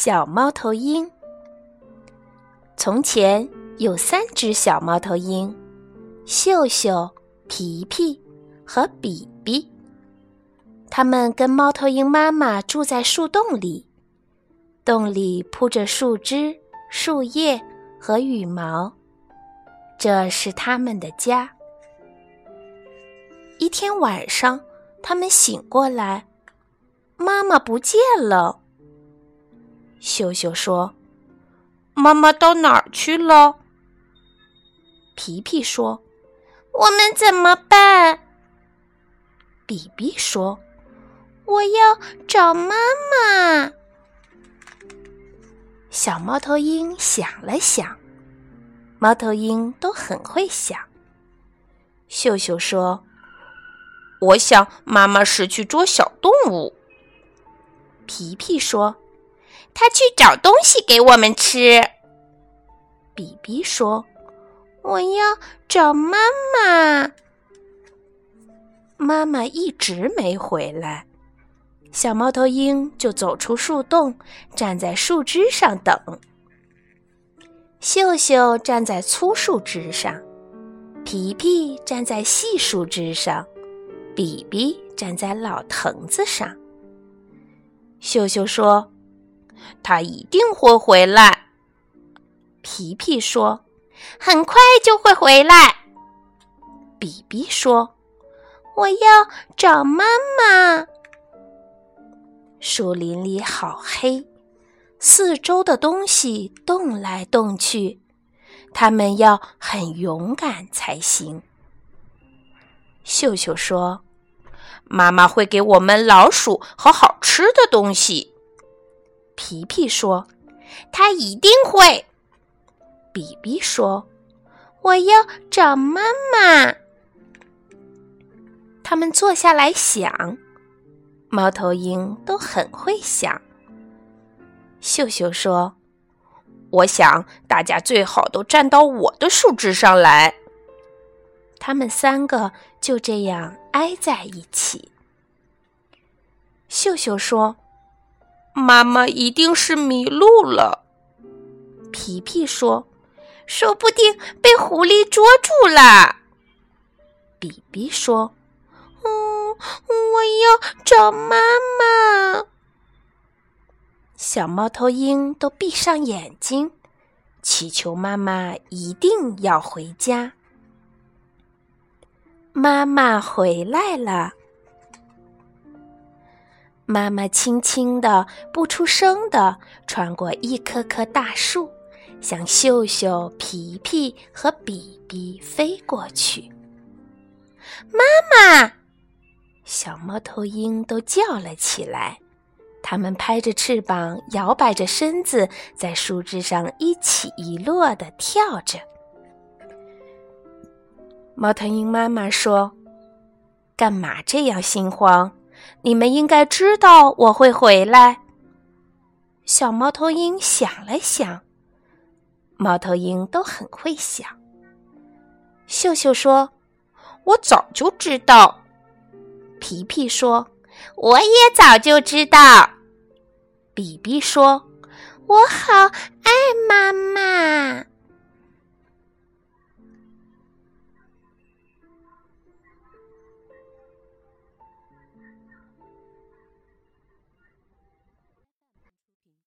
小猫头鹰。从前有三只小猫头鹰：秀秀、皮皮和比比。它们跟猫头鹰妈妈住在树洞里，洞里铺着树枝、树叶和羽毛，这是它们的家。一天晚上，它们醒过来，妈妈不见了。秀秀说：“妈妈到哪儿去了？”皮皮说：“我们怎么办？”比比说：“我要找妈妈。”小猫头鹰想了想，猫头鹰都很会想。秀秀说：“我想妈妈是去捉小动物。”皮皮说。他去找东西给我们吃。比比说：“我要找妈妈。”妈妈一直没回来，小猫头鹰就走出树洞，站在树枝上等。秀秀站在粗树枝上，皮皮站在细树枝上，比比站在老藤子上。秀秀说。他一定会回来，皮皮说：“很快就会回来。”比比说：“我要找妈妈。”树林里好黑，四周的东西动来动去，它们要很勇敢才行。秀秀说：“妈妈会给我们老鼠和好吃的东西。”皮皮说：“他一定会。”比比说：“我要找妈妈。”他们坐下来想，猫头鹰都很会想。秀秀说：“我想大家最好都站到我的树枝上来。”他们三个就这样挨在一起。秀秀说。妈妈一定是迷路了，皮皮说：“说不定被狐狸捉住了。”比比说：“嗯，我要找妈妈。”小猫头鹰都闭上眼睛，祈求妈妈一定要回家。妈妈回来了。妈妈轻轻的、不出声的穿过一棵棵大树，向秀秀、皮皮和比比飞过去。妈妈，小猫头鹰都叫了起来，它们拍着翅膀，摇摆着身子，在树枝上一起一落的跳着。猫头鹰妈妈说：“干嘛这样心慌？”你们应该知道我会回来。小猫头鹰想了想，猫头鹰都很会想。秀秀说：“我早就知道。”皮皮说：“我也早就知道。”比比说：“我好爱妈妈。”